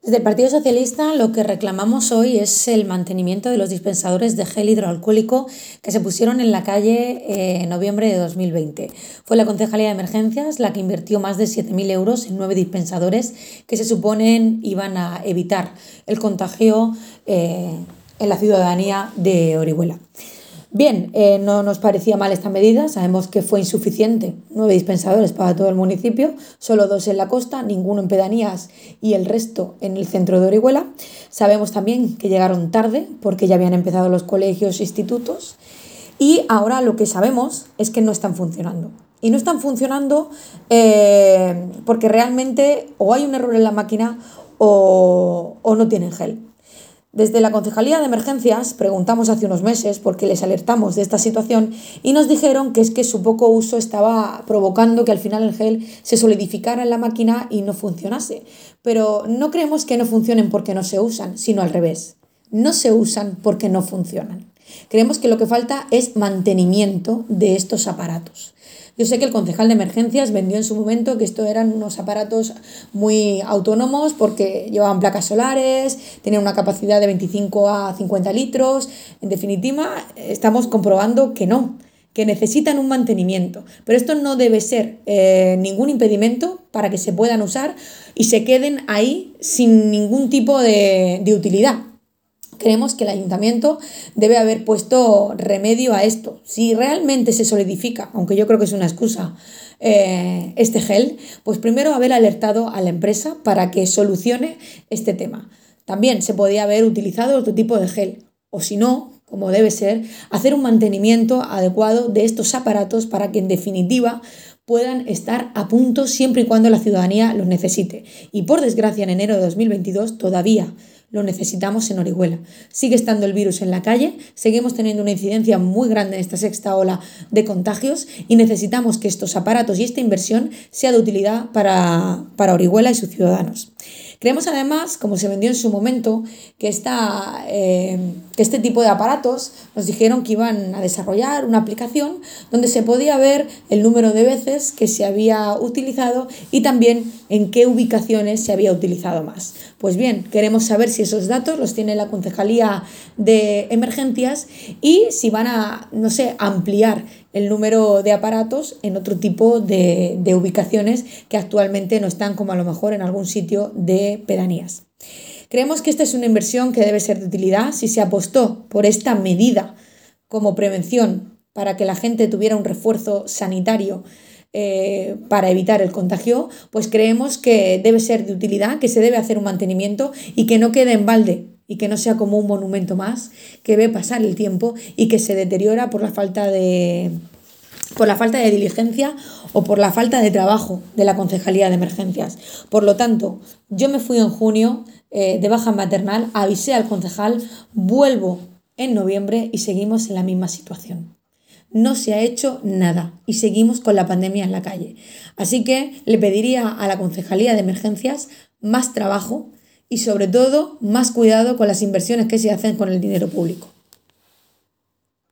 Desde el Partido Socialista lo que reclamamos hoy es el mantenimiento de los dispensadores de gel hidroalcohólico que se pusieron en la calle eh, en noviembre de 2020. Fue la Concejalía de Emergencias la que invirtió más de 7.000 euros en nueve dispensadores que se suponen iban a evitar el contagio eh, en la ciudadanía de Orihuela. Bien, eh, no nos parecía mal esta medida, sabemos que fue insuficiente, nueve dispensadores para todo el municipio, solo dos en la costa, ninguno en pedanías y el resto en el centro de Orihuela. Sabemos también que llegaron tarde porque ya habían empezado los colegios e institutos y ahora lo que sabemos es que no están funcionando. Y no están funcionando eh, porque realmente o hay un error en la máquina o, o no tienen gel. Desde la Concejalía de Emergencias preguntamos hace unos meses porque les alertamos de esta situación y nos dijeron que es que su poco uso estaba provocando que al final el gel se solidificara en la máquina y no funcionase. Pero no creemos que no funcionen porque no se usan, sino al revés. No se usan porque no funcionan. Creemos que lo que falta es mantenimiento de estos aparatos. Yo sé que el concejal de emergencias vendió en su momento que esto eran unos aparatos muy autónomos porque llevaban placas solares, tenían una capacidad de 25 a 50 litros. En definitiva, estamos comprobando que no, que necesitan un mantenimiento. Pero esto no debe ser eh, ningún impedimento para que se puedan usar y se queden ahí sin ningún tipo de utilidad. Creemos que el ayuntamiento debe haber puesto remedio a esto. Si realmente se solidifica, aunque yo creo que es una excusa, eh, este gel, pues primero haber alertado a la empresa para que solucione este tema. También se podía haber utilizado otro tipo de gel, o si no, como debe ser, hacer un mantenimiento adecuado de estos aparatos para que en definitiva puedan estar a punto siempre y cuando la ciudadanía los necesite. Y por desgracia, en enero de 2022 todavía lo necesitamos en Orihuela. Sigue estando el virus en la calle, seguimos teniendo una incidencia muy grande en esta sexta ola de contagios y necesitamos que estos aparatos y esta inversión sea de utilidad para, para Orihuela y sus ciudadanos. Creemos además, como se vendió en su momento, que, esta, eh, que este tipo de aparatos nos dijeron que iban a desarrollar una aplicación donde se podía ver el número de veces que se había utilizado y también en qué ubicaciones se había utilizado más. Pues bien, queremos saber si esos datos los tiene la Concejalía de Emergencias y si van a, no sé, ampliar el número de aparatos en otro tipo de, ubicaciones que actualmente no están como a lo mejor en algún sitio de pedanías. Creemos que esta es una inversión que debe ser de utilidad si se apostó por esta medida como prevención para que la gente tuviera un refuerzo sanitario eh, para evitar el contagio, pues creemos que debe ser de utilidad, que se debe hacer un mantenimiento y que no quede en balde y que no sea como un monumento más que ve pasar el tiempo y que se deteriora por la falta de por la falta de diligencia o por la falta de trabajo de la Concejalía de Emergencias. Por lo tanto, yo me fui en junio eh, de baja maternal, avisé al concejal, vuelvo en noviembre y seguimos en la misma situación. No se ha hecho nada y seguimos con la pandemia en la calle. Así que le pediría a la Concejalía de Emergencias más trabajo, y sobre todo más cuidado con las inversiones que se hacen con el dinero público.